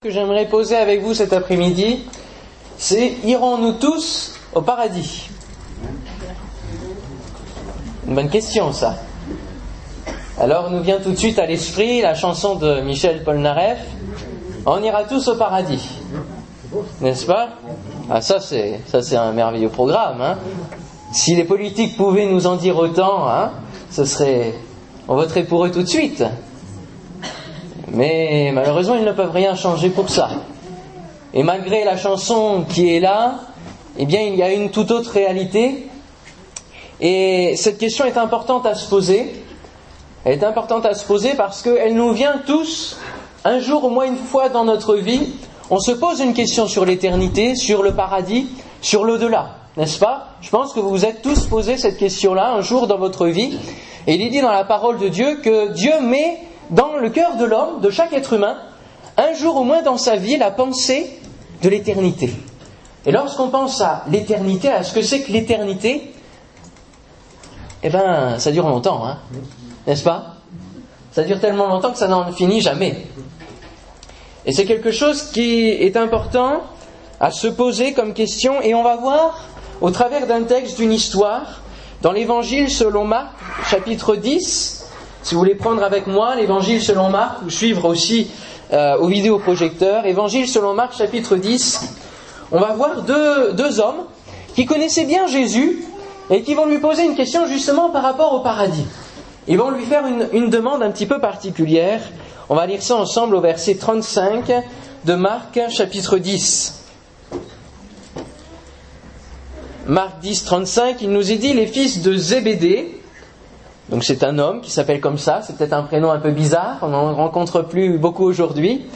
que j'aimerais poser avec vous cet après-midi, c'est irons-nous tous au paradis? Une bonne question ça. Alors nous vient tout de suite à l'esprit la chanson de Michel Polnareff, On ira tous au paradis. N'est-ce pas? Ah ça c'est ça c'est un merveilleux programme. Hein si les politiques pouvaient nous en dire autant, hein, ce serait on voterait pour eux tout de suite. Mais malheureusement, ils ne peuvent rien changer pour ça. Et malgré la chanson qui est là, eh bien, il y a une toute autre réalité. Et cette question est importante à se poser. Elle est importante à se poser parce qu'elle nous vient tous, un jour au moins une fois dans notre vie, on se pose une question sur l'éternité, sur le paradis, sur l'au-delà, n'est-ce pas? Je pense que vous vous êtes tous posé cette question-là un jour dans votre vie. Et il est dit dans la parole de Dieu que Dieu met dans le cœur de l'homme, de chaque être humain, un jour au moins dans sa vie, la pensée de l'éternité. Et lorsqu'on pense à l'éternité, à ce que c'est que l'éternité, eh ben, ça dure longtemps, hein, n'est-ce pas? Ça dure tellement longtemps que ça n'en finit jamais. Et c'est quelque chose qui est important à se poser comme question, et on va voir, au travers d'un texte, d'une histoire, dans l'Évangile selon Marc, chapitre 10, si vous voulez prendre avec moi l'évangile selon Marc ou suivre aussi euh, au vidéoprojecteur, évangile selon Marc chapitre 10, on va voir deux, deux hommes qui connaissaient bien Jésus et qui vont lui poser une question justement par rapport au paradis. Ils vont lui faire une, une demande un petit peu particulière. On va lire ça ensemble au verset 35 de Marc chapitre 10. Marc 10, 35, il nous est dit les fils de Zébédée, donc c'est un homme qui s'appelle comme ça, c'est peut-être un prénom un peu bizarre, on n'en rencontre plus beaucoup aujourd'hui,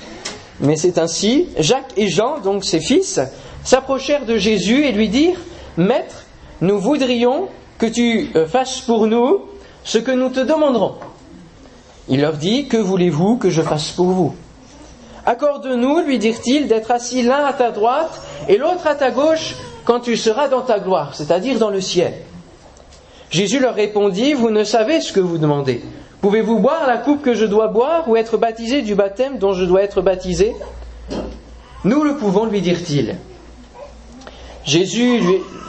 mais c'est ainsi. Jacques et Jean, donc ses fils, s'approchèrent de Jésus et lui dirent, Maître, nous voudrions que tu euh, fasses pour nous ce que nous te demanderons. Il leur dit, Que voulez-vous que je fasse pour vous Accorde-nous, lui dirent-ils, d'être assis l'un à ta droite et l'autre à ta gauche quand tu seras dans ta gloire, c'est-à-dire dans le ciel. Jésus leur répondit, Vous ne savez ce que vous demandez. Pouvez-vous boire la coupe que je dois boire ou être baptisé du baptême dont je dois être baptisé? Nous le pouvons, lui dirent-ils. Jésus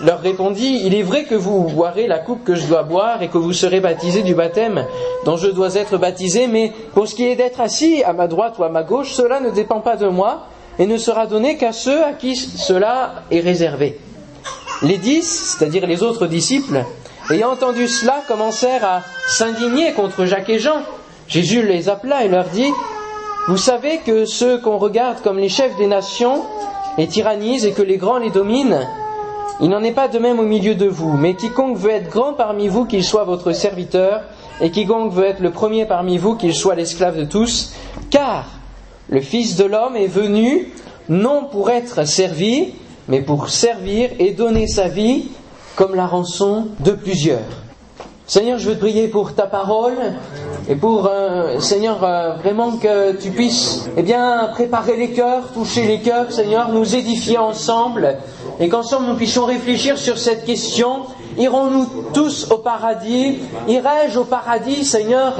leur répondit, Il est vrai que vous boirez la coupe que je dois boire et que vous serez baptisé du baptême dont je dois être baptisé, mais pour ce qui est d'être assis à ma droite ou à ma gauche, cela ne dépend pas de moi et ne sera donné qu'à ceux à qui cela est réservé. Les dix, c'est-à-dire les autres disciples, ayant entendu cela, commencèrent à s'indigner contre Jacques et Jean. Jésus les appela et leur dit, Vous savez que ceux qu'on regarde comme les chefs des nations les tyrannisent et que les grands les dominent Il n'en est pas de même au milieu de vous, mais quiconque veut être grand parmi vous, qu'il soit votre serviteur, et quiconque veut être le premier parmi vous, qu'il soit l'esclave de tous, car le Fils de l'homme est venu non pour être servi, mais pour servir et donner sa vie comme la rançon de plusieurs. Seigneur, je veux te prier pour ta parole et pour, euh, Seigneur, euh, vraiment que tu puisses, eh bien, préparer les cœurs, toucher les cœurs, Seigneur, nous édifier ensemble et qu'ensemble nous puissions réfléchir sur cette question. Irons-nous tous au paradis? Irai-je au paradis, Seigneur?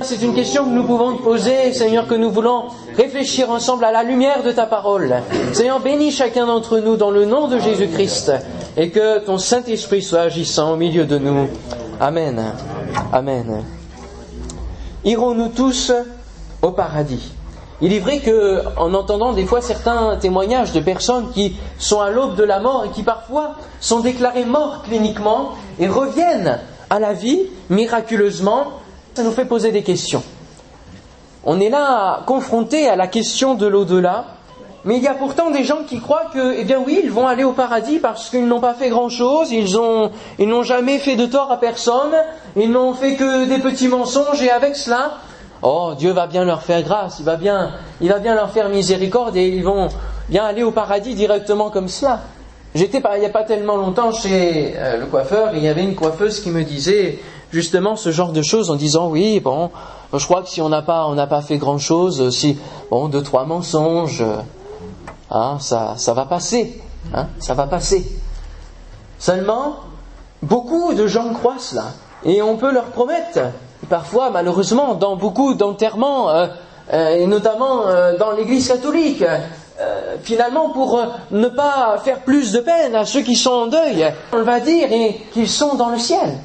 C'est une question que nous pouvons te poser, Seigneur, que nous voulons réfléchir ensemble à la lumière de ta parole. Seigneur, bénis chacun d'entre nous dans le nom de Jésus-Christ et que ton Saint-Esprit soit agissant au milieu de nous. Amen. Amen. Irons-nous tous au paradis? Il est vrai que, en entendant des fois certains témoignages de personnes qui sont à l'aube de la mort et qui parfois sont déclarées mortes cliniquement et reviennent à la vie miraculeusement, ça nous fait poser des questions. On est là confronté à la question de l'au-delà, mais il y a pourtant des gens qui croient que, eh bien oui, ils vont aller au paradis parce qu'ils n'ont pas fait grand-chose, ils ont, ils n'ont jamais fait de tort à personne, ils n'ont fait que des petits mensonges et avec cela, oh, Dieu va bien leur faire grâce, il va bien, il va bien leur faire miséricorde et ils vont bien aller au paradis directement comme cela. J'étais il n'y a pas tellement longtemps chez euh, le coiffeur et il y avait une coiffeuse qui me disait, justement ce genre de choses en disant oui, bon, je crois que si on n'a pas, on n'a pas fait grand chose, si, bon, deux, trois mensonges, hein, ça, ça va passer, hein, ça va passer. Seulement, beaucoup de gens croient cela. Et on peut leur promettre, parfois, malheureusement, dans beaucoup d'enterrements, euh, euh, et notamment euh, dans l'Église catholique, euh, finalement pour ne pas faire plus de peine à ceux qui sont en deuil, on va dire qu'ils sont dans le ciel.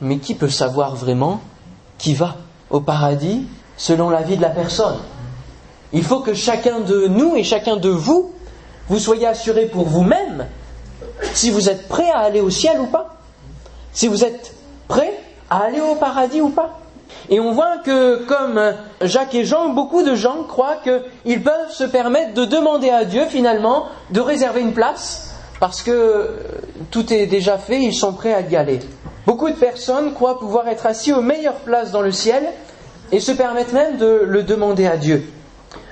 Mais qui peut savoir vraiment qui va au paradis selon la vie de la personne Il faut que chacun de nous et chacun de vous, vous soyez assurés pour vous-même si vous êtes prêt à aller au ciel ou pas. Si vous êtes prêt à aller au paradis ou pas. Et on voit que, comme Jacques et Jean, beaucoup de gens croient qu'ils peuvent se permettre de demander à Dieu, finalement, de réserver une place, parce que tout est déjà fait, ils sont prêts à y aller. Beaucoup de personnes croient pouvoir être assis aux meilleures places dans le ciel, et se permettent même de le demander à Dieu.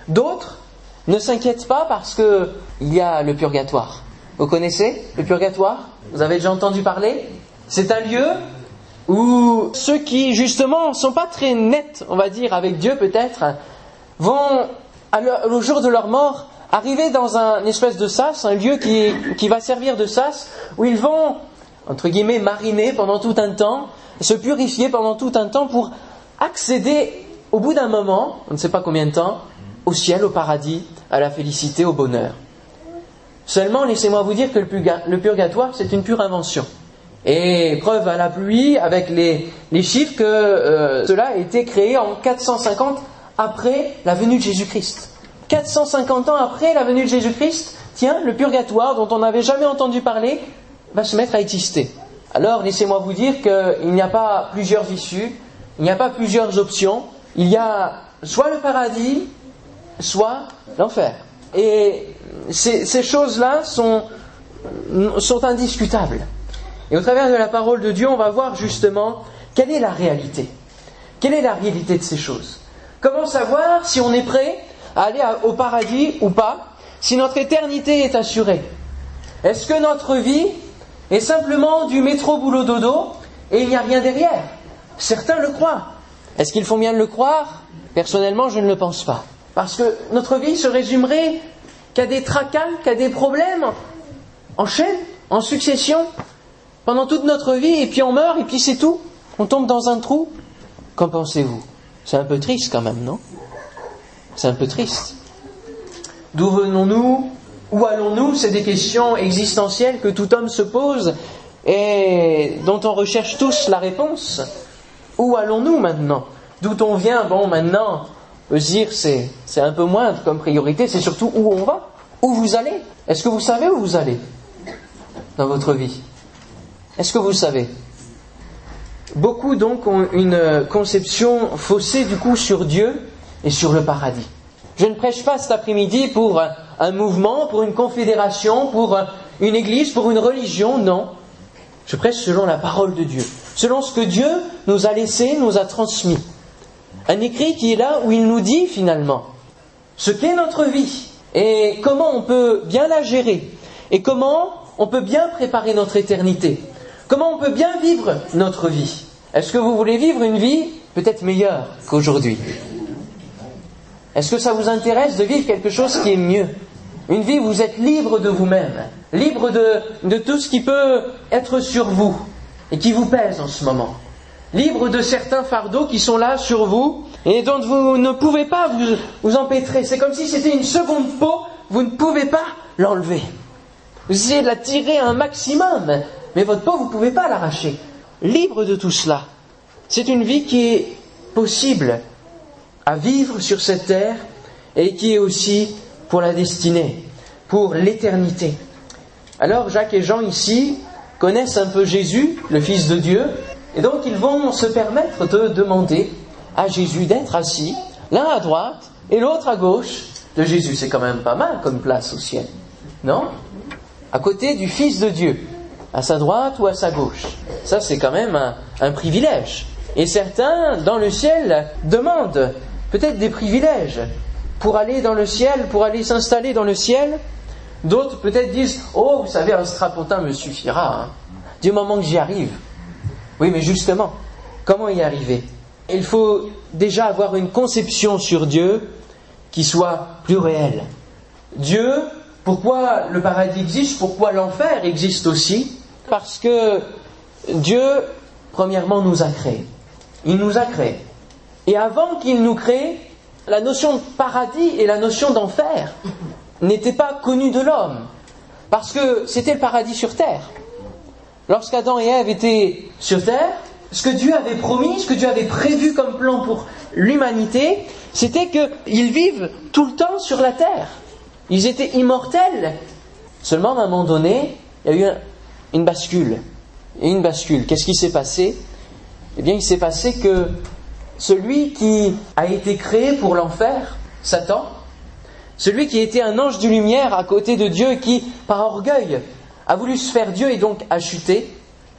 D'autres ne s'inquiètent pas parce qu'il y a le purgatoire. Vous connaissez le purgatoire? Vous avez déjà entendu parler? C'est un lieu où ceux qui justement ne sont pas très nets, on va dire, avec Dieu peut-être, vont, au jour de leur mort, arriver dans un espèce de sas, un lieu qui, qui va servir de sas, où ils vont, entre guillemets, mariner pendant tout un temps, se purifier pendant tout un temps pour accéder, au bout d'un moment, on ne sait pas combien de temps, au ciel, au paradis, à la félicité, au bonheur. Seulement, laissez-moi vous dire que le purgatoire, c'est une pure invention. Et preuve à la pluie avec les, chiffres que euh, cela a été créé en 450 après la venue de Jésus-Christ. 450 ans après la venue de Jésus-Christ, tiens, le purgatoire dont on n'avait jamais entendu parler va se mettre à exister. Alors laissez-moi vous dire qu'il n'y a pas plusieurs issues, il n'y a pas plusieurs options, il y a soit le paradis, soit l'enfer. Et ces, choses-là sont, sont indiscutables. Et au travers de la parole de Dieu, on va voir justement quelle est la réalité. Quelle est la réalité de ces choses? Comment savoir si on est prêt à aller au paradis ou pas, si notre éternité est assurée? Est-ce que notre vie est simplement du métro boulot dodo et il n'y a rien derrière Certains le croient. Est-ce qu'ils font bien de le croire? Personnellement, je ne le pense pas. Parce que notre vie se résumerait qu'à des tracas, qu'à des problèmes en chaîne, en succession, pendant toute notre vie, et puis on meurt, et puis c'est tout. On tombe dans un trou. Qu'en pensez-vous? C'est un peu triste quand même, non? C'est un peu triste. D'où venons-nous? Où allons-nous? C'est des questions existentielles que tout homme se pose et dont on recherche tous la réponse. Où allons-nous maintenant? D'où on vient? Bon, maintenant, dire c'est, c'est un peu moindre comme priorité, c'est surtout où on va, où vous allez? Est-ce que vous savez où vous allez dans votre vie? Est-ce que vous savez? Beaucoup donc ont une conception faussée du coup sur Dieu et sur le paradis. Je ne prêche pas cet après-midi pour un mouvement, pour une confédération, pour une église, pour une religion, non. Je prêche selon la parole de Dieu, selon ce que Dieu nous a laissé, nous a transmis. Un écrit qui est là où il nous dit finalement ce qu'est notre vie et comment on peut bien la gérer et comment on peut bien préparer notre éternité. Comment on peut bien vivre notre vie Est-ce que vous voulez vivre une vie peut-être meilleure qu'aujourd'hui? Est-ce que ça vous intéresse de vivre quelque chose qui est mieux? Une vie où vous êtes libre de vous-même, libre de, tout ce qui peut être sur vous et qui vous pèse en ce moment, libre de certains fardeaux qui sont là sur vous et dont vous ne pouvez pas vous, vous empêtrer. C'est comme si c'était une seconde peau, vous ne pouvez pas l'enlever. Vous essayez de la tirer un maximum, mais votre peau, vous ne pouvez pas l'arracher. Libre de tout cela. C'est une vie qui est possible à vivre sur cette terre et qui est aussi pour la destinée, pour l'éternité. Alors Jacques et Jean ici connaissent un peu Jésus, le Fils de Dieu, et donc ils vont se permettre de demander à Jésus d'être assis, l'un à droite et l'autre à gauche de Jésus. C'est quand même pas mal comme place au ciel, non? À côté du Fils de Dieu à sa droite ou à sa gauche. Ça, c'est quand même un, privilège. Et certains, dans le ciel, demandent peut-être des privilèges pour aller dans le ciel, pour aller s'installer dans le ciel. D'autres peut-être disent Oh, vous savez, un strapontin me suffira, hein, du moment que j'y arrive. Oui, mais justement, comment y arriver? Il faut déjà avoir une conception sur Dieu qui soit plus réelle. Dieu, pourquoi le paradis existe, pourquoi l'enfer existe aussi? Parce que Dieu, premièrement, nous a créés. Il nous a créés. Et avant qu'il nous crée, la notion de paradis et la notion d'enfer n'étaient pas connues de l'homme, parce que c'était le paradis sur terre. Lorsqu'Adam et Ève étaient sur terre, ce que Dieu avait promis, ce que Dieu avait prévu comme plan pour l'humanité, c'était qu'ils vivent tout le temps sur la terre. Ils étaient immortels. Seulement, à un moment donné, il y a eu une bascule. Et une bascule. Qu'est-ce qui s'est passé? Eh bien, il s'est passé que celui qui a été créé pour l'enfer, Satan, celui qui était un ange de lumière à côté de Dieu qui, par orgueil, a voulu se faire Dieu et donc a chuté,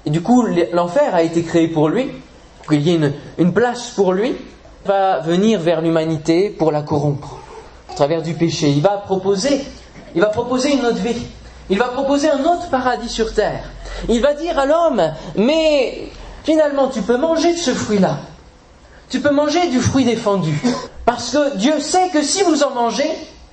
et du coup l'enfer a été créé pour lui, pour qu'il y ait une, place pour lui, va venir vers l'humanité pour la corrompre, à travers du péché. Il va proposer, il va proposer une autre vie. Il va proposer un autre paradis sur terre. Il va dire à l'homme, mais finalement tu peux manger de ce fruit-là. Tu peux manger du fruit défendu. Parce que Dieu sait que si vous en mangez,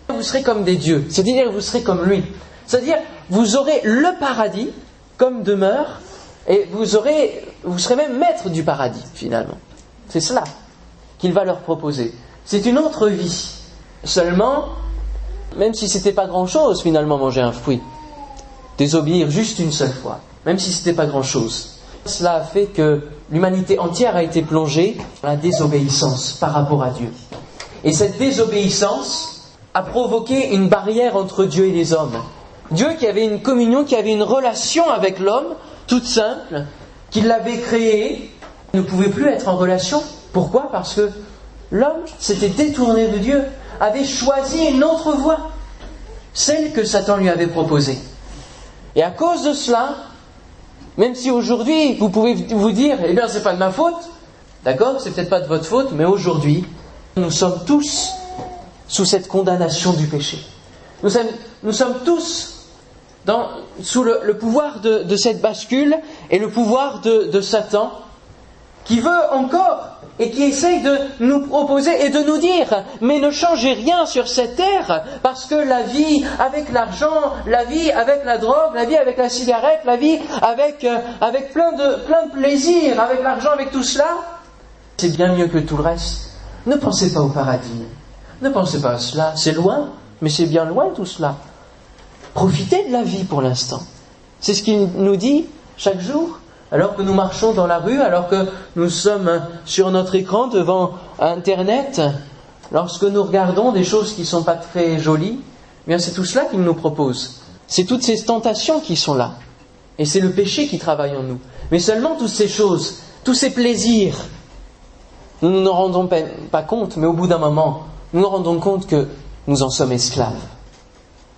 vous serez comme des dieux. C'est-à-dire vous serez comme lui. C'est-à-dire vous aurez le paradis comme demeure et vous, aurez, vous serez même maître du paradis finalement. C'est cela qu'il va leur proposer. C'est une autre vie. Seulement, même si c'était pas grand-chose finalement manger un fruit, désobéir juste une seule fois, même si c'était pas grand-chose, cela a fait que l'humanité entière a été plongée dans la désobéissance par rapport à Dieu. Et cette désobéissance a provoqué une barrière entre Dieu et les hommes. Dieu qui avait une communion, qui avait une relation avec l'homme, toute simple, qu'il l'avait créé, ne pouvait plus être en relation. Pourquoi? Parce que l'homme s'était détourné de Dieu, avait choisi une autre voie, celle que Satan lui avait proposée. Et à cause de cela, même si aujourd'hui vous pouvez vous dire, eh bien c'est pas de ma faute, d'accord, c'est peut-être pas de votre faute, mais aujourd'hui, nous sommes tous sous cette condamnation du péché. Nous sommes, tous sous le, pouvoir de, cette bascule et le pouvoir de Satan qui veut encore et qui essaye de nous proposer et de nous dire mais ne changez rien sur cette terre parce que la vie avec l'argent, la vie avec la drogue, la vie avec la cigarette, la vie avec, euh, avec plein, de, plein de plaisir, avec l'argent, avec tout cela, c'est bien mieux que tout le reste. Ne pensez pas au paradis. Ne pensez pas à cela. C'est loin, mais c'est bien loin tout cela. Profitez de la vie pour l'instant. C'est ce qu'il nous dit chaque jour alors que nous marchons dans la rue, alors que nous sommes sur notre écran devant Internet, lorsque nous regardons des choses qui ne sont pas très jolies, eh c'est tout cela qu'il nous propose. C'est toutes ces tentations qui sont là. Et c'est le péché qui travaille en nous. Mais seulement toutes ces choses, tous ces plaisirs, nous ne nous rendons pas compte, mais au bout d'un moment, nous nous rendons compte que nous en sommes esclaves.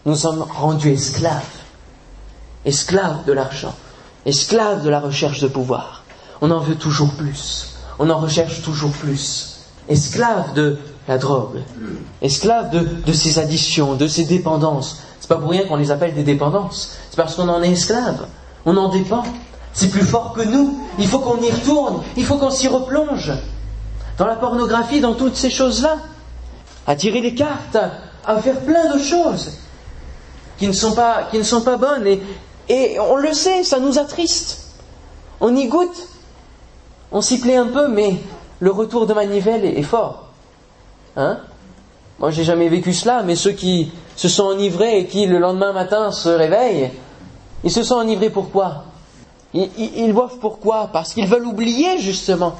Nous sommes rendus esclaves. Esclaves de l'argent esclave de la recherche de pouvoir. On en veut toujours plus. On en recherche toujours plus. Esclave de la drogue. Esclave de, de ses additions, de ses dépendances. C'est pas pour rien qu'on les appelle des dépendances. C'est parce qu'on en est esclave. On en dépend. C'est plus fort que nous. Il faut qu'on y retourne. Il faut qu'on s'y replonge. Dans la pornographie, dans toutes ces choses-là. À tirer les cartes, à faire plein de choses qui ne sont pas, qui ne sont pas bonnes et, et on le sait, ça nous attriste. On y goûte, on s'y plaît un peu, mais le retour de manivelle est, fort. Hein? Moi, j'ai jamais vécu cela, mais ceux qui se sont enivrés et qui le lendemain matin se réveillent, ils se sont enivrés pourquoi? Ils, ils, boivent pourquoi? Parce qu'ils veulent oublier justement.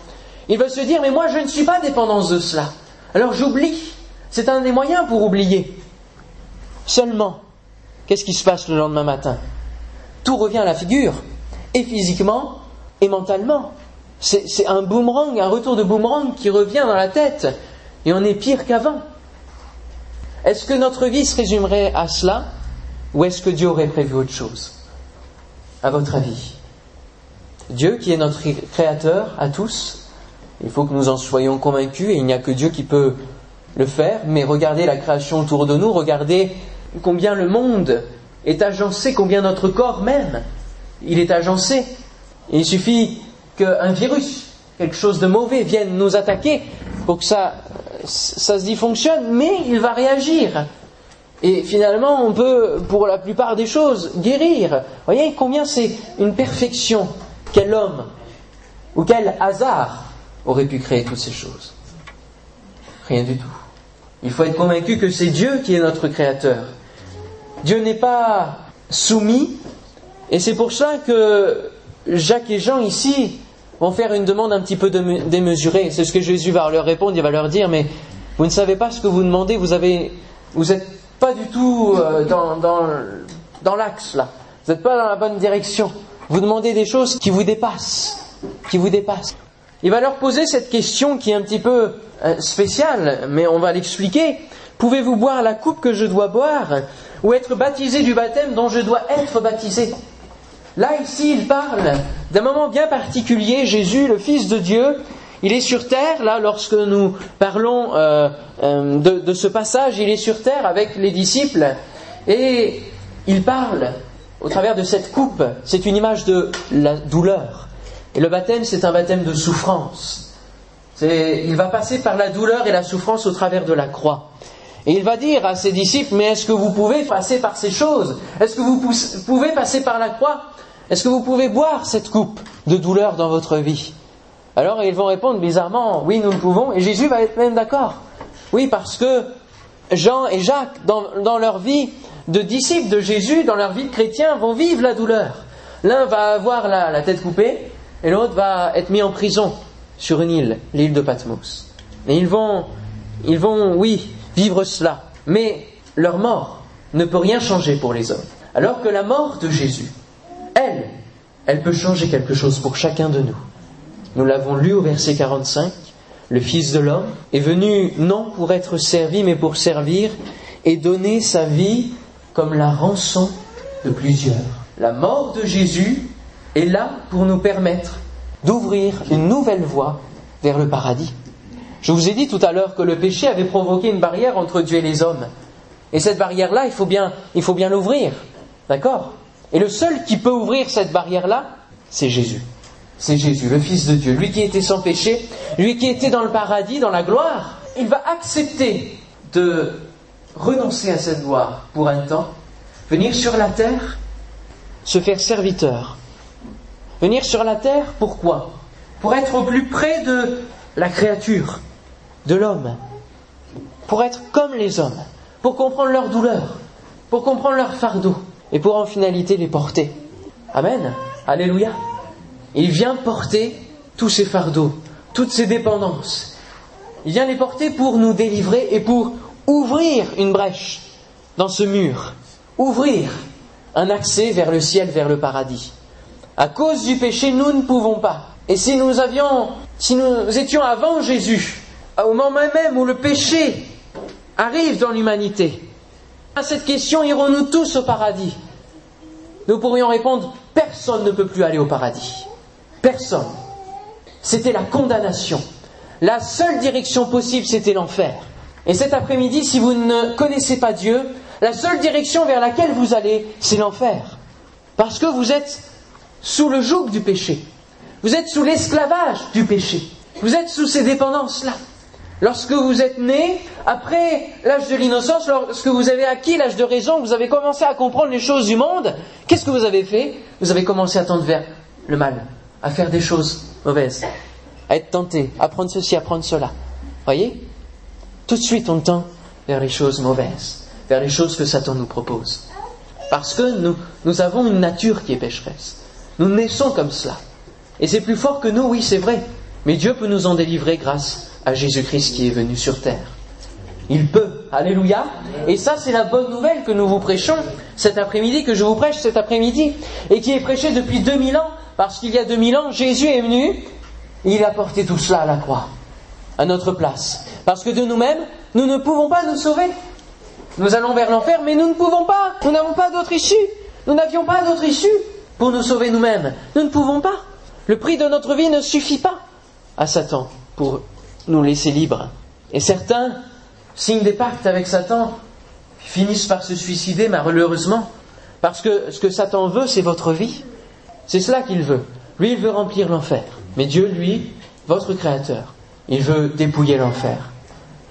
Ils veulent se dire mais moi je ne suis pas dépendance de cela. Alors j'oublie. C'est un des moyens pour oublier. Seulement, qu'est-ce qui se passe le lendemain matin? Tout revient à la figure, et physiquement et mentalement. C'est un boomerang, un retour de boomerang qui revient dans la tête, et on est pire qu'avant. Est-ce que notre vie se résumerait à cela, ou est-ce que Dieu aurait prévu autre chose? À votre avis Dieu, qui est notre créateur à tous, il faut que nous en soyons convaincus, et il n'y a que Dieu qui peut le faire, mais regardez la création autour de nous, regardez combien le monde est agencé, combien notre corps même, il est agencé. il suffit qu'un virus, quelque chose de mauvais vienne nous attaquer pour que ça, ça se fonctionne, mais il va réagir. Et finalement, on peut, pour la plupart des choses, guérir. Voyez combien c'est une perfection. Quel homme ou quel hasard aurait pu créer toutes ces choses Rien du tout. Il faut être convaincu que c'est Dieu qui est notre Créateur. Dieu n'est pas soumis, et c'est pour ça que Jacques et Jean ici vont faire une demande un petit peu démesurée. C'est ce que Jésus va leur répondre, il va leur dire, mais vous ne savez pas ce que vous demandez, vous avez, vous n'êtes pas du tout euh, dans, dans, dans l'axe là, vous n'êtes pas dans la bonne direction. Vous demandez des choses qui vous dépassent, qui vous dépassent. Il va leur poser cette question qui est un petit peu euh, spéciale, mais on va l'expliquer. Pouvez-vous boire la coupe que je dois boire? Ou être baptisé du baptême dont je dois être baptisé Là, ici, il parle d'un moment bien particulier. Jésus, le Fils de Dieu, il est sur terre, là, lorsque nous parlons euh, euh, de, ce passage, il est sur terre avec les disciples et il parle au travers de cette coupe. C'est une image de la douleur. Et le baptême, c'est un baptême de souffrance. Il va passer par la douleur et la souffrance au travers de la croix. Et il va dire à ses disciples, mais est-ce que vous pouvez passer par ces choses? Est-ce que vous pouvez passer par la croix? Est-ce que vous pouvez boire cette coupe de douleur dans votre vie? Alors ils vont répondre bizarrement, oui, nous le pouvons. Et Jésus va être même d'accord. Oui, parce que Jean et Jacques, dans, leur vie de disciples de Jésus, dans leur vie de chrétiens, vont vivre la douleur. L'un va avoir la, tête coupée et l'autre va être mis en prison sur une île, l'île de Patmos. Et ils vont, ils vont, oui, vivre cela. Mais leur mort ne peut rien changer pour les hommes. Alors que la mort de Jésus, elle, elle peut changer quelque chose pour chacun de nous. Nous l'avons lu au verset 45. Le Fils de l'homme est venu non pour être servi, mais pour servir et donner sa vie comme la rançon de plusieurs. La mort de Jésus est là pour nous permettre d'ouvrir une nouvelle voie vers le paradis. Je vous ai dit tout à l'heure que le péché avait provoqué une barrière entre Dieu et les hommes. Et cette barrière-là, il faut bien, il faut bien l'ouvrir. D'accord? Et le seul qui peut ouvrir cette barrière-là, c'est Jésus. C'est Jésus, le Fils de Dieu, lui qui était sans péché, lui qui était dans le paradis, dans la gloire. Il va accepter de renoncer à cette gloire pour un temps, venir sur la terre, se faire serviteur. Venir sur la terre, pourquoi? Pour être au plus près de la créature, de l'homme, pour être comme les hommes, pour comprendre leur douleur, pour comprendre leur fardeau, et pour en finalité les porter. Amen. Alléluia. Il vient porter tous ces fardeaux, toutes ces dépendances. Il vient les porter pour nous délivrer et pour ouvrir une brèche dans ce mur, ouvrir un accès vers le ciel, vers le paradis. À cause du péché, nous ne pouvons pas. Et si nous avions, si nous étions avant Jésus, au moment même où le péché arrive dans l'humanité, à cette question, irons-nous tous au paradis? Nous pourrions répondre, personne ne peut plus aller au paradis. Personne. C'était la condamnation. La seule direction possible, c'était l'enfer. Et cet après-midi, si vous ne connaissez pas Dieu, la seule direction vers laquelle vous allez, c'est l'enfer. Parce que vous êtes sous le joug du péché. Vous êtes sous l'esclavage du péché. Vous êtes sous ces dépendances-là. Lorsque vous êtes né, après l'âge de l'innocence, lorsque vous avez acquis l'âge de raison, vous avez commencé à comprendre les choses du monde, qu'est-ce que vous avez fait? Vous avez commencé à tendre vers le mal, à faire des choses mauvaises, à être tenté, à prendre ceci, à prendre cela. Voyez? Tout de suite, on tend vers les choses mauvaises, vers les choses que Satan nous propose. Parce que nous, nous avons une nature qui est pécheresse. Nous naissons comme cela. Et c'est plus fort que nous, oui, c'est vrai. Mais Dieu peut nous en délivrer grâce à Jésus-Christ qui est venu sur terre. Il peut. Alléluia. Et ça, c'est la bonne nouvelle que nous vous prêchons cet après-midi, que je vous prêche cet après-midi, et qui est prêchée depuis 2000 ans, parce qu'il y a 2000 ans, Jésus est venu, il a porté tout cela à la croix, à notre place. Parce que de nous-mêmes, nous ne pouvons pas nous sauver. Nous allons vers l'enfer, mais nous ne pouvons pas. Nous n'avons pas d'autre issue. Nous n'avions pas d'autre issue pour nous sauver nous-mêmes. Nous ne pouvons pas. Le prix de notre vie ne suffit pas à Satan pour nous laisser libres. Et certains signent des pactes avec Satan, finissent par se suicider malheureusement, parce que ce que Satan veut, c'est votre vie. C'est cela qu'il veut. Lui, il veut remplir l'enfer. Mais Dieu, lui, votre Créateur, il veut dépouiller l'enfer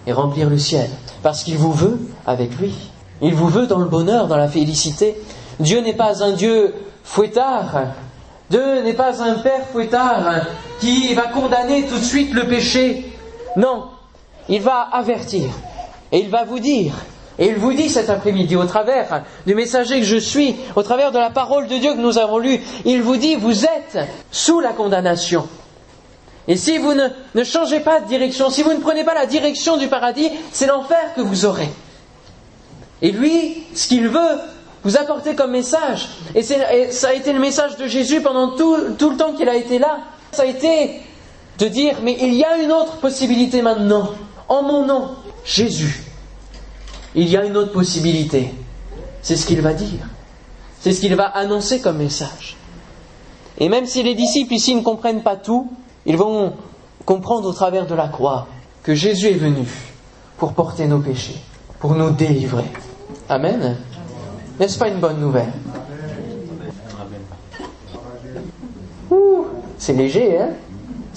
et remplir le ciel, parce qu'il vous veut avec lui. Il vous veut dans le bonheur, dans la félicité. Dieu n'est pas un Dieu fouettard. Dieu n'est pas un Père fouettard qui va condamner tout de suite le péché non, il va avertir. Et il va vous dire, et il vous dit cet après-midi, au travers du messager que je suis, au travers de la parole de Dieu que nous avons lue, il vous dit, vous êtes sous la condamnation. Et si vous ne, changez pas de direction, si vous ne prenez pas la direction du paradis, c'est l'enfer que vous aurez. Et lui, ce qu'il veut vous apporter comme message, et, ça a été le message de Jésus pendant tout, tout le temps qu'il a été là, ça a été de dire, mais il y a une autre possibilité maintenant, en mon nom, Jésus. Il y a une autre possibilité. C'est ce qu'il va dire. C'est ce qu'il va annoncer comme message. Et même si les disciples ici ne comprennent pas tout, ils vont comprendre au travers de la croix que Jésus est venu pour porter nos péchés, pour nous délivrer. Amen. N'est-ce pas une bonne nouvelle? C'est léger, hein?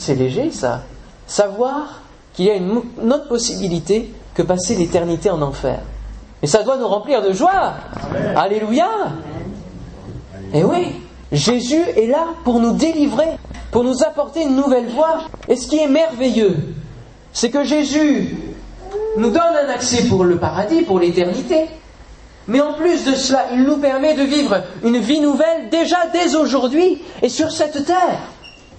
C'est léger ça. Savoir qu'il y a une autre possibilité que passer l'éternité en enfer. Et ça doit nous remplir de joie. Alléluia. Et oui, Jésus est là pour nous délivrer, pour nous apporter une nouvelle voie. Et ce qui est merveilleux, c'est que Jésus nous donne un accès pour le paradis, pour l'éternité. Mais en plus de cela, il nous permet de vivre une vie nouvelle déjà dès aujourd'hui et sur cette terre.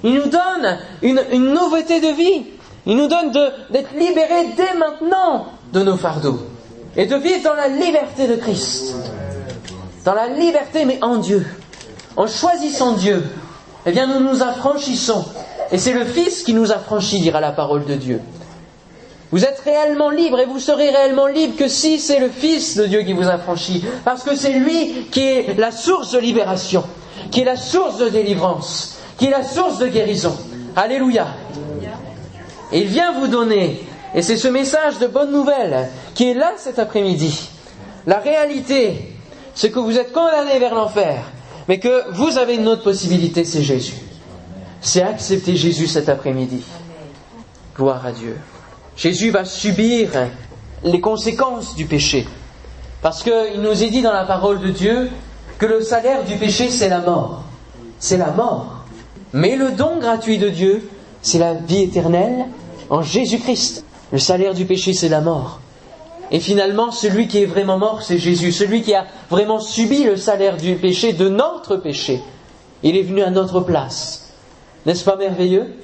Il nous donne une, nouveauté de vie. Il nous donne d'être libérés dès maintenant de nos fardeaux et de vivre dans la liberté de Christ. Dans la liberté, mais en Dieu. En choisissant Dieu, eh bien, nous nous affranchissons. Et c'est le Fils qui nous affranchit, dira la parole de Dieu. Vous êtes réellement libre et vous serez réellement libre que si c'est le Fils de Dieu qui vous affranchit. Parce que c'est lui qui est la source de libération, qui est la source de délivrance, qui est la source de guérison. Alléluia. Il vient vous donner, et c'est ce message de bonne nouvelle qui est là cet après-midi. La réalité, c'est que vous êtes condamné vers l'enfer, mais que vous avez une autre possibilité, c'est Jésus. C'est accepter Jésus cet après-midi. Gloire à Dieu. Jésus va subir les conséquences du péché. Parce qu'il nous est dit dans la parole de Dieu que le salaire du péché, c'est la mort. C'est la mort. Mais le don gratuit de Dieu, c'est la vie éternelle en Jésus-Christ. Le salaire du péché, c'est la mort. Et finalement, celui qui est vraiment mort, c'est Jésus, celui qui a vraiment subi le salaire du péché, de notre péché. Il est venu à notre place. N'est-ce pas merveilleux?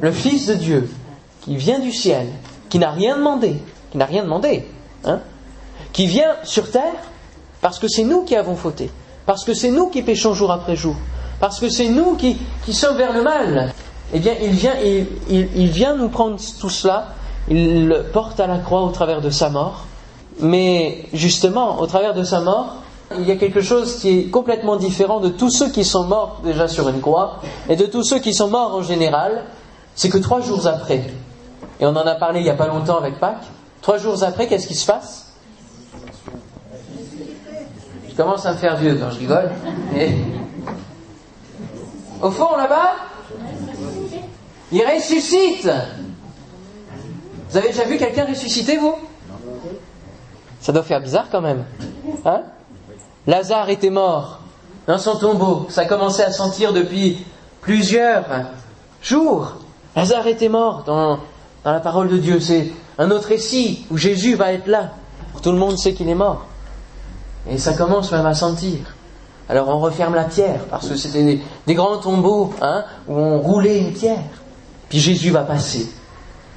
Le Fils de Dieu, qui vient du ciel, qui n'a rien demandé, qui n'a rien demandé, hein, qui vient sur terre, parce que c'est nous qui avons fauté, parce que c'est nous qui péchons jour après jour, parce que c'est nous qui, sommes vers le mal, eh bien, il vient, il, vient nous prendre tout cela, il le porte à la croix au travers de sa mort, mais justement, au travers de sa mort, il y a quelque chose qui est complètement différent de tous ceux qui sont morts déjà sur une croix et de tous ceux qui sont morts en général, c'est que trois jours après, et on en a parlé il n'y a pas longtemps avec Pâques, trois jours après, qu'est-ce qui se passe? Je commence à me faire vieux quand je rigole. Au fond, là-bas, il ressuscite. Vous avez déjà vu quelqu'un ressusciter, vous? Ça doit faire bizarre quand même. Hein? Lazare était mort dans son tombeau. Ça commençait à sentir depuis plusieurs jours. Lazare était mort dans, dans la parole de Dieu. C'est un autre récit où Jésus va être là. Tout le monde sait qu'il est mort. Et ça commence même à sentir. Alors on referme la pierre, parce que c'était des, grands tombeaux hein, où on roulait une pierre. Puis Jésus va passer.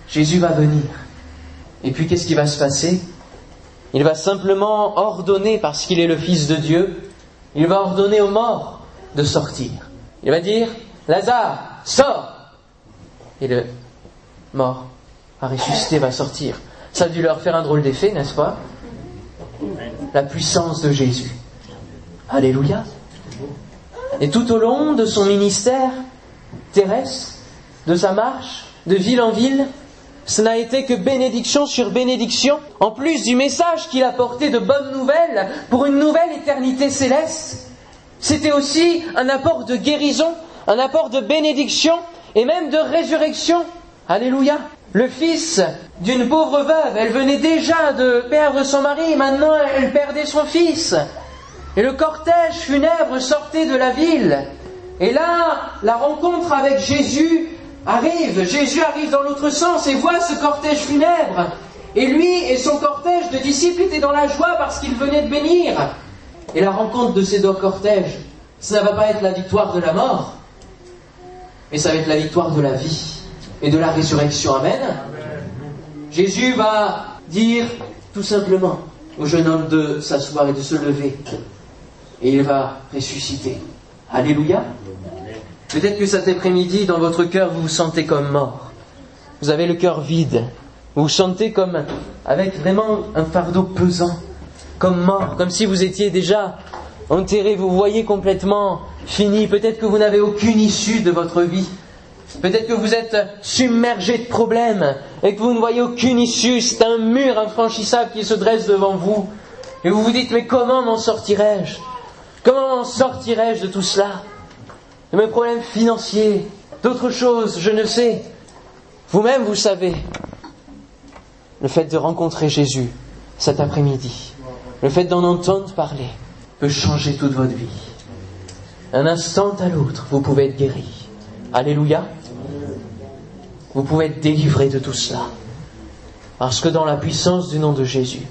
Jésus va venir. Et puis qu'est-ce qui va se passer? Il va simplement ordonner, parce qu'il est le Fils de Dieu, il va ordonner aux morts de sortir. Il va dire, Lazare, sors Et le mort à ressusciter va sortir. Ça a dû leur faire un drôle d'effet, n'est-ce pas? La puissance de Jésus. Alléluia. Et tout au long de son ministère terrestre, de sa marche de ville en ville, ce n'a été que bénédiction sur bénédiction, en plus du message qu'il a porté de bonnes nouvelles pour une nouvelle éternité céleste. C'était aussi un apport de guérison, un apport de bénédiction et même de résurrection. Alléluia. Le fils d'une pauvre veuve, elle venait déjà de perdre son mari, maintenant elle perdait son fils. Et le cortège funèbre sortait de la ville. Et là, la rencontre avec Jésus arrive, Jésus arrive dans l'autre sens et voit ce cortège funèbre. Et lui et son cortège de disciples étaient dans la joie parce qu'ils venaient de bénir. Et la rencontre de ces deux cortèges, ça ne va pas être la victoire de la mort, mais ça va être la victoire de la vie et de la résurrection. Amen. Jésus va dire tout simplement au jeune homme de s'asseoir et de se lever. Et il va ressusciter. Alléluia. Peut-être que cet après-midi, dans votre cœur, vous vous sentez comme mort. Vous avez le cœur vide. Vous vous sentez comme avec vraiment un fardeau pesant, comme mort, comme si vous étiez déjà enterré, vous voyez complètement fini. Peut-être que vous n'avez aucune issue de votre vie. Peut-être que vous êtes submergé de problèmes et que vous ne voyez aucune issue. C'est un mur infranchissable qui se dresse devant vous. Et vous vous dites, mais comment m'en sortirai-je? Comment m'en sortirai-je de tout cela? De mes problèmes financiers, d'autres choses, je ne sais. Vous-même, vous savez. Le fait de rencontrer Jésus cet après-midi, le fait d'en entendre parler, peut changer toute votre vie. Un instant à l'autre, vous pouvez être guéri. Alléluia. Vous pouvez être délivré de tout cela. Parce que dans la puissance du nom de Jésus,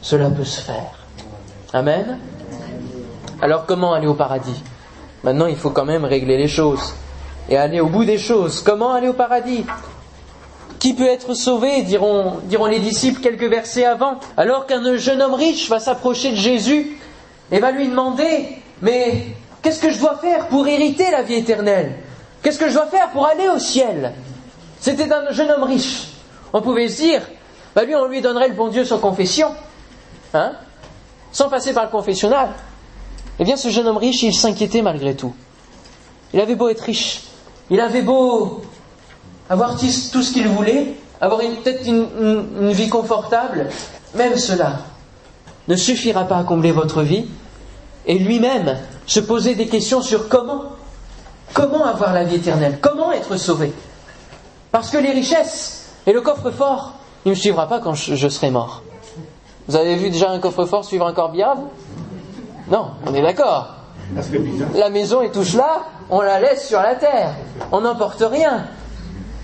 cela peut se faire. Amen. Alors comment aller au paradis? Maintenant, il faut quand même régler les choses et aller au bout des choses. Comment aller au paradis? Qui peut être sauvé? Diront, les disciples quelques versets avant. Alors qu'un jeune homme riche va s'approcher de Jésus et va lui demander, mais qu'est-ce que je dois faire pour hériter la vie éternelle? Qu'est-ce que je dois faire pour aller au ciel? C'était un jeune homme riche. On pouvait se dire, bah lui, on lui donnerait le bon Dieu sans confession, hein, sans passer par le confessionnal. Eh bien, ce jeune homme riche, il s'inquiétait malgré tout. Il avait beau être riche, il avait beau avoir tout ce qu'il voulait, avoir peut-être une vie confortable, même cela ne suffira pas à combler votre vie, et lui-même se poser des questions sur comment, comment avoir la vie éternelle, comment être sauvé. Parce que les richesses et le coffre-fort, il ne me suivra pas quand je, serai mort. Vous avez vu déjà un coffre-fort suivre un corbillard Non, on est d'accord. La maison est touche là, on la laisse sur la terre. On n'emporte rien.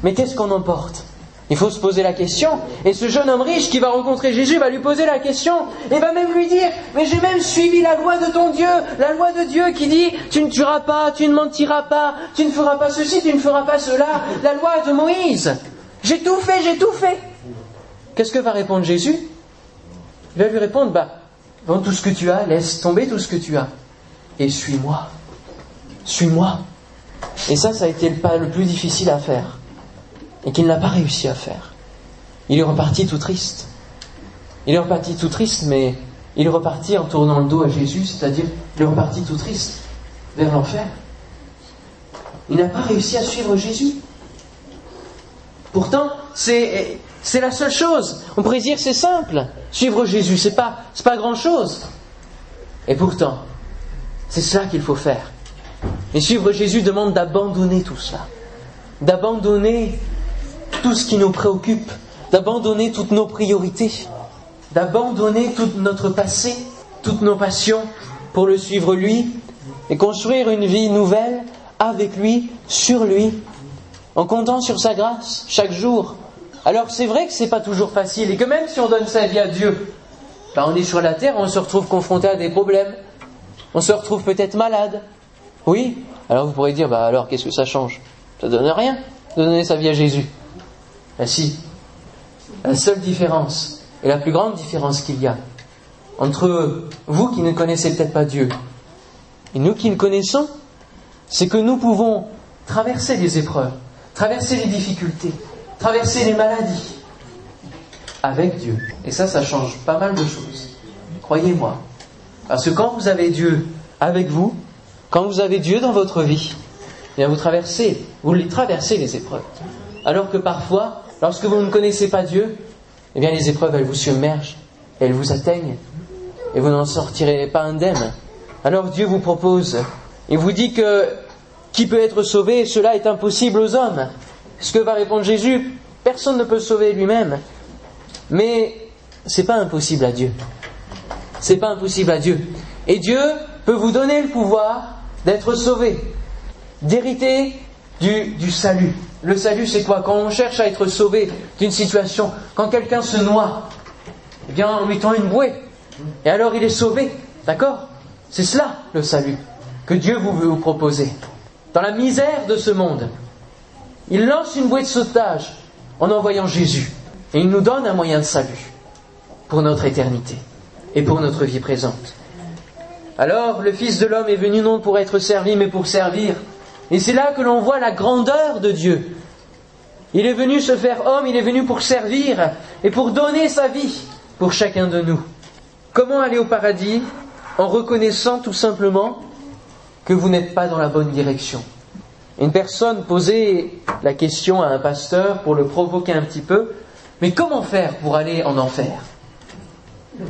Mais qu'est-ce qu'on emporte? Il faut se poser la question. Et ce jeune homme riche qui va rencontrer Jésus va lui poser la question et va même lui dire, mais j'ai même suivi la loi de ton Dieu, la loi de Dieu qui dit, tu ne tueras pas, tu ne mentiras pas, tu ne feras pas ceci, tu ne feras pas cela, la loi de Moïse. J'ai tout fait, j'ai tout fait. Qu'est-ce que va répondre Jésus? Il va lui répondre, bah, dans tout ce que tu as, laisse tomber tout ce que tu as et suis-moi. Suis-moi. Et ça, ça a été le pas le plus difficile à faire et qu'il n'a pas réussi à faire. Il est reparti tout triste. Il est reparti tout triste, mais il est reparti en tournant le dos à Jésus, c'est-à-dire il est reparti tout triste vers l'enfer. Il n'a pas réussi à suivre Jésus. Pourtant, c'est, c'est la seule chose. On pourrait dire c'est simple. Suivre Jésus, c'est pas, pas grand chose. Et pourtant, c'est cela qu'il faut faire. Et suivre Jésus demande d'abandonner tout cela. D'abandonner tout ce qui nous préoccupe, d'abandonner toutes nos priorités, d'abandonner tout notre passé, toutes nos passions pour le suivre lui et construire une vie nouvelle avec lui, sur lui, en comptant sur sa grâce chaque jour. Alors c'est vrai que c'est pas toujours facile et que même si on donne sa vie à Dieu, ben on est sur la terre, on se retrouve confronté à des problèmes, on se retrouve peut-être malade. Oui, alors vous pourrez dire, bah alors qu'est-ce que ça change? Ça donne rien de donner sa vie à Jésus. Ben si, la seule différence, et la plus grande différence qu'il y a, entre vous qui ne connaissez peut-être pas Dieu et nous qui le connaissons, c'est que nous pouvons traverser les épreuves, traverser les difficultés, traverser les maladies avec Dieu. Et ça, ça change pas mal de choses. Croyez-moi. Parce que quand vous avez Dieu avec vous, quand vous avez Dieu dans votre vie, eh bien vous traversez, vous les traversez les épreuves. Alors que parfois, Lorsque vous ne connaissez pas Dieu, eh bien les épreuves, elles vous submergent, elles vous atteignent, et vous n'en sortirez pas indemne. Alors Dieu vous propose, il vous dit que qui peut être sauvé, cela est impossible aux hommes. Ce que va répondre Jésus, personne ne peut sauver lui-même. Mais c'est pas impossible à Dieu. Pas impossible à Dieu. Et Dieu peut vous donner le pouvoir d'être sauvé, d'hériter du, du salut, Le salut, c'est quoi? Quand on cherche à être sauvé d'une situation, quand quelqu'un se noie, eh bien, en mettant une bouée, et alors il est sauvé, d'accord? C'est cela, le salut, que Dieu vous veut vous proposer. Dans la misère de ce monde, il lance une bouée de sauvetage en envoyant Jésus, et il nous donne un moyen de salut pour notre éternité et pour notre vie présente. Alors, le Fils de l'homme est venu non pour être servi, mais pour servir et c'est là que l'on voit la grandeur de Dieu. Il est venu se faire homme, il est venu pour servir et pour donner sa vie pour chacun de nous. Comment aller au paradis En reconnaissant tout simplement que vous n'êtes pas dans la bonne direction? Une personne posait la question à un pasteur pour le provoquer un petit peu, mais comment faire pour aller en enfer?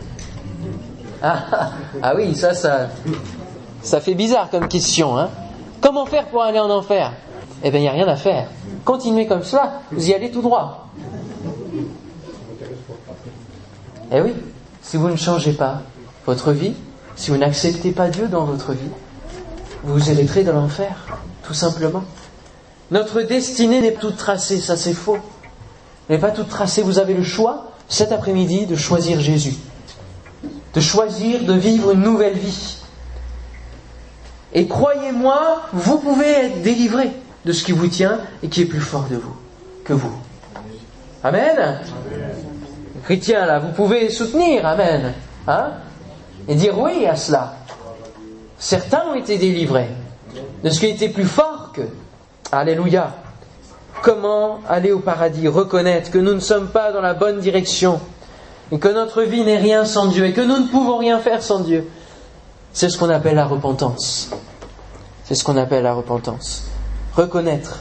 Ah, ah, ah, oui, ça, ça, fait bizarre comme question, hein. Comment faire pour aller en enfer? Eh bien, il n'y a rien à faire. Continuez comme cela, vous y allez tout droit. Eh oui, si vous ne changez pas votre vie, si vous n'acceptez pas Dieu dans votre vie, vous hériterez de l'enfer, tout simplement. Notre destinée n'est toute tracée, ça c'est faux. Elle n'est pas toute tracée, vous avez le choix cet après-midi de choisir Jésus, de choisir de vivre une nouvelle vie. Et croyez-moi, vous pouvez être délivré de ce qui vous tient et qui est plus fort de vous que vous. Amen. Chrétien, là, vous pouvez soutenir, Amen. Hein Et dire oui à cela. Certains ont été délivrés de ce qui était plus fort que. Alléluia. Comment aller au paradis Reconnaître que nous ne sommes pas dans la bonne direction et que notre vie n'est rien sans Dieu et que nous ne pouvons rien faire sans Dieu. C'est ce qu'on appelle la repentance. C'est ce qu'on appelle la repentance. Reconnaître.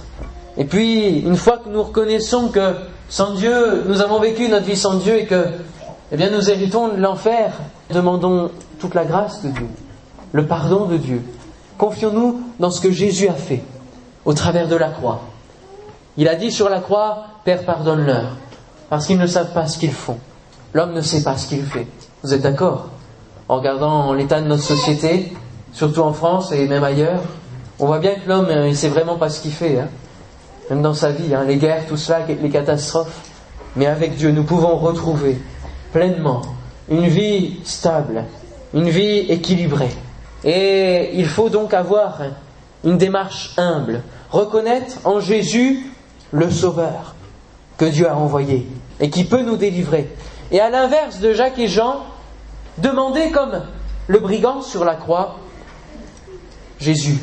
Et puis, une fois que nous reconnaissons que sans Dieu, nous avons vécu notre vie sans Dieu et que, eh bien, nous héritons de l'enfer, demandons toute la grâce de Dieu, le pardon de Dieu. Confions-nous dans ce que Jésus a fait au travers de la croix. Il a dit sur la croix, Père, pardonne-leur, parce qu'ils ne savent pas ce qu'ils font. L'homme ne sait pas ce qu'il fait. Vous êtes d'accord? En regardant l'état de notre société, surtout en France et même ailleurs, on voit bien que l'homme, euh, il sait vraiment pas ce qu'il fait, hein. même dans sa vie, hein. les guerres, tout cela, les catastrophes. Mais avec Dieu, nous pouvons retrouver pleinement une vie stable, une vie équilibrée. Et il faut donc avoir une démarche humble, reconnaître en Jésus le Sauveur que Dieu a envoyé et qui peut nous délivrer. Et à l'inverse de Jacques et Jean, Demandez comme le brigand sur la croix, Jésus,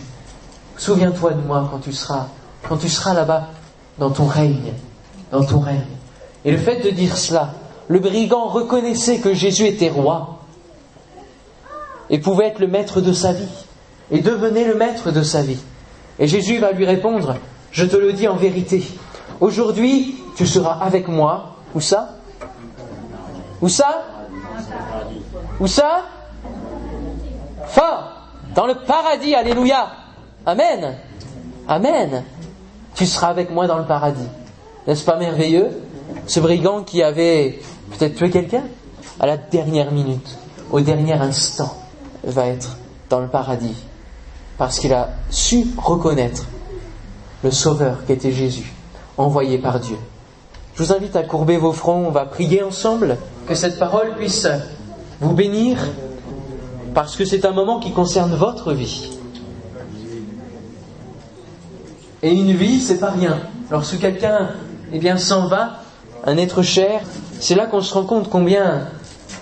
souviens-toi de moi quand tu seras, quand tu seras là-bas dans ton règne, dans ton règne. Et le fait de dire cela, le brigand reconnaissait que Jésus était roi et pouvait être le maître de sa vie et devenait le maître de sa vie. Et Jésus va lui répondre, je te le dis en vérité, aujourd'hui tu seras avec moi, où ça? Où ça? Où ça? Fort! Dans le paradis, alléluia! Amen! Amen! Tu seras avec moi dans le paradis. N'est-ce pas merveilleux? Ce brigand qui avait peut-être tué quelqu'un, à la dernière minute, au dernier instant, va être dans le paradis. Parce qu'il a su reconnaître le Sauveur qui était Jésus, envoyé par Dieu. Je vous invite à courber vos fronts, on va prier ensemble, que cette parole puisse vous bénir parce que c'est un moment qui concerne votre vie. Et une vie, c'est pas rien. Lorsque quelqu'un, eh s'en va, un être cher, c'est là qu'on se rend compte combien,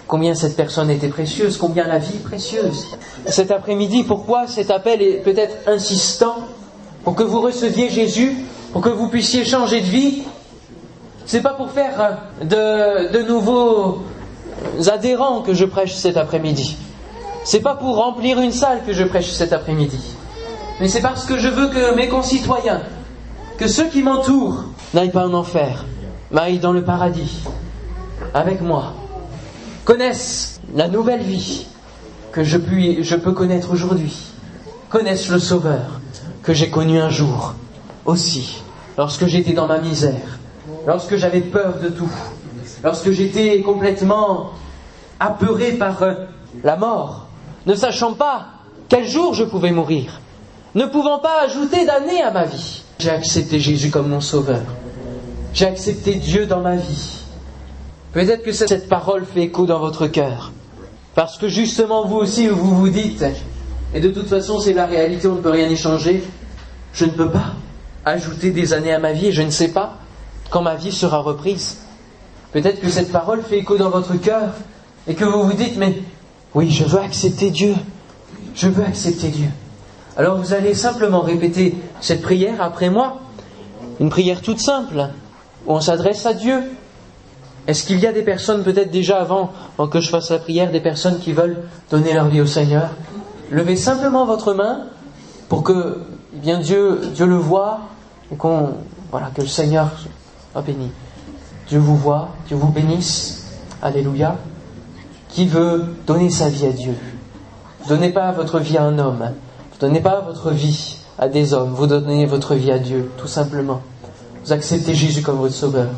combien cette personne était précieuse, combien la vie est précieuse. Cet après-midi, pourquoi cet appel est peut-être insistant pour que vous receviez Jésus, pour que vous puissiez changer de vie? C'est pas pour faire de, nouveaux adhérents que je prêche cet après-midi. C'est pas pour remplir une salle que je prêche cet après-midi. Mais c'est parce que je veux que mes concitoyens, que ceux qui m'entourent, n'aillent pas en enfer, mais aillent dans le paradis, avec moi, connaissent la nouvelle vie que je, puis, je peux connaître aujourd'hui, connaissent le Sauveur que j'ai connu un jour aussi, lorsque j'étais dans ma misère, lorsque j'avais peur de tout, lorsque j'étais complètement apeuré par euh, la mort, ne sachant pas quel jour je pouvais mourir, ne pouvant pas ajouter d'années à ma vie. J'ai accepté Jésus comme mon sauveur. J'ai accepté Dieu dans ma vie. Peut-être que cette parole fait écho dans votre cœur. Parce que justement, vous aussi, vous vous dites, et de toute façon, c'est la réalité, on ne peut rien y changer, je ne peux pas ajouter des années à ma vie et je ne sais pas quand ma vie sera reprise. Peut-être que cette parole fait écho dans votre cœur et que vous vous dites, mais oui, je veux accepter Dieu. Je veux accepter Dieu. Alors vous allez simplement répéter cette prière après moi. Une prière toute simple, où on s'adresse à Dieu. Est-ce qu'il y a des personnes, peut-être déjà avant, avant que je fasse la prière, des personnes qui veulent donner leur vie au Seigneur? Levez simplement votre main pour que eh bien Dieu, le voit et qu'on voilà que le Seigneur soit béni. Dieu vous voit, Dieu vous bénisse. Alléluia. Qui veut donner sa vie à Dieu? Donnez pas votre vie à un homme. Donnez pas votre vie à des hommes. Vous donnez votre vie à Dieu, tout simplement. Vous acceptez Jésus comme votre sauveur.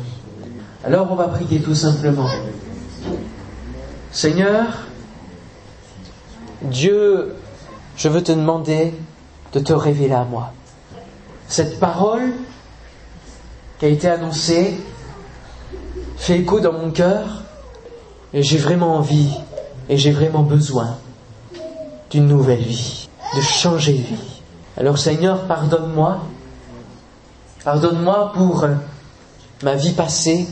Alors on va prier tout simplement. Seigneur, Dieu, je veux te demander de te révéler à moi. Cette parole qui a été annoncée fait écho dans mon cœur et j'ai vraiment envie et j'ai vraiment besoin d'une nouvelle vie, de changer de vie. Alors Seigneur, pardonne-moi. Pardonne-moi pour ma vie passée,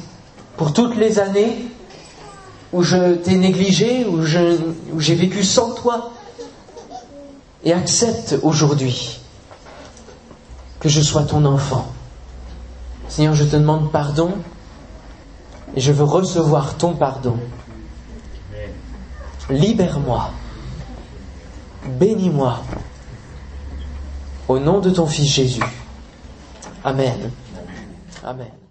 pour toutes les années où je t'ai négligé, où, où j'ai vécu sans toi. Et accepte aujourd'hui que je sois ton enfant. Seigneur, je te demande pardon et je veux recevoir ton pardon. Libère-moi. Bénis-moi. Au nom de ton Fils Jésus. Amen. Amen.